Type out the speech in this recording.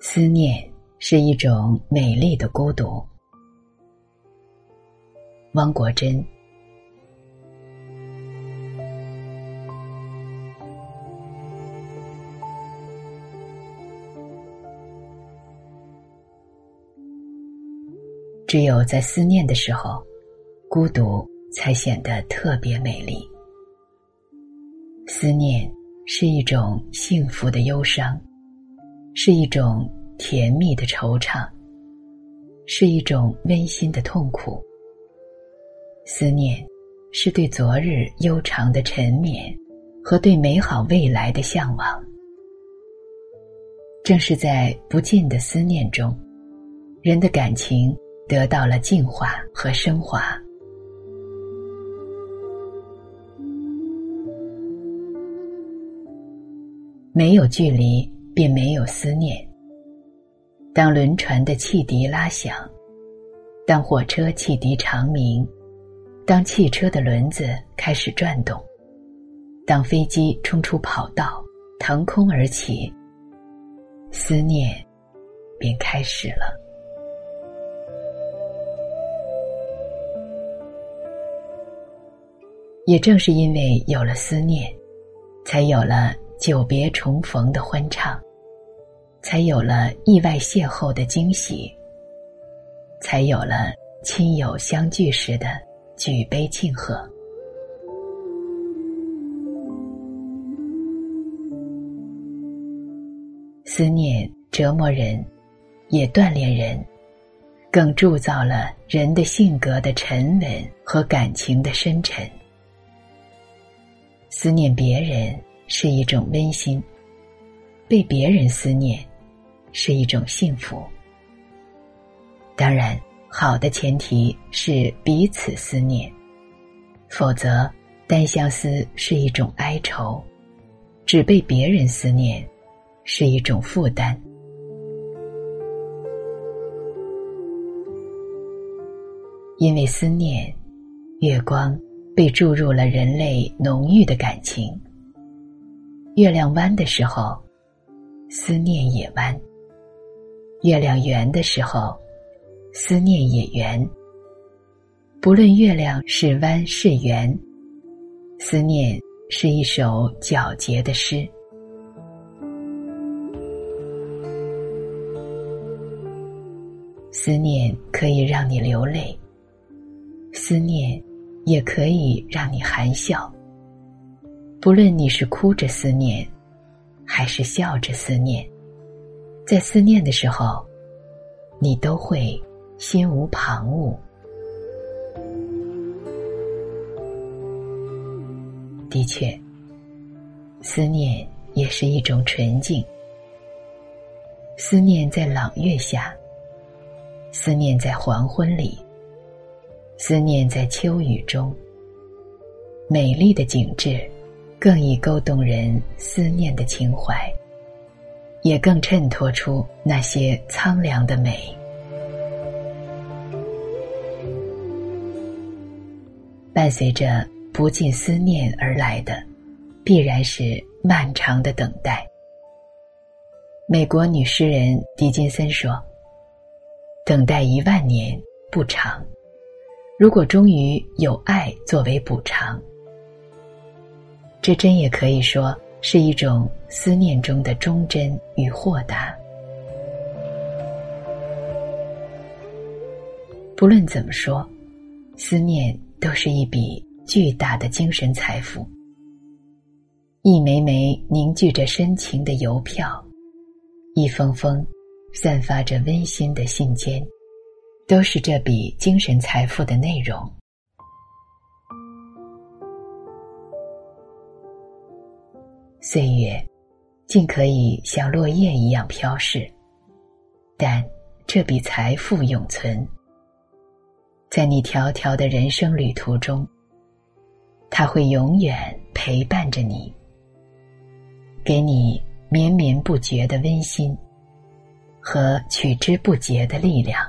思念是一种美丽的孤独。汪国真。只有在思念的时候，孤独才显得特别美丽。思念是一种幸福的忧伤，是一种甜蜜的惆怅，是一种温馨的痛苦。思念是对昨日悠长的沉湎和对美好未来的向往。正是在不尽的思念中，人的感情。得到了净化和升华。没有距离，便没有思念。当轮船的汽笛拉响，当火车汽笛长鸣，当汽车的轮子开始转动，当飞机冲出跑道，腾空而起，思念便开始了。也正是因为有了思念，才有了久别重逢的欢畅，才有了意外邂逅的惊喜，才有了亲友相聚时的举杯庆贺。思念折磨人，也锻炼人，更铸造了人的性格的沉稳和感情的深沉。思念别人是一种温馨，被别人思念是一种幸福。当然，好的前提是彼此思念，否则单相思是一种哀愁，只被别人思念是一种负担。因为思念，月光。被注入了人类浓郁的感情。月亮弯的时候，思念也弯；月亮圆的时候，思念也圆。不论月亮是弯是圆，思念是一首皎洁的诗。思念可以让你流泪，思念。也可以让你含笑。不论你是哭着思念，还是笑着思念，在思念的时候，你都会心无旁骛。的确，思念也是一种纯净。思念在朗月下，思念在黄昏里。思念在秋雨中，美丽的景致，更易勾动人思念的情怀，也更衬托出那些苍凉的美。伴随着不尽思念而来的，必然是漫长的等待。美国女诗人狄金森说：“等待一万年不长。”如果终于有爱作为补偿，这真也可以说是一种思念中的忠贞与豁达。不论怎么说，思念都是一笔巨大的精神财富。一枚枚凝聚着深情的邮票，一封封散发着温馨的信笺。都是这笔精神财富的内容。岁月，竟可以像落叶一样飘逝，但这笔财富永存，在你迢迢的人生旅途中，它会永远陪伴着你，给你绵绵不绝的温馨和取之不竭的力量。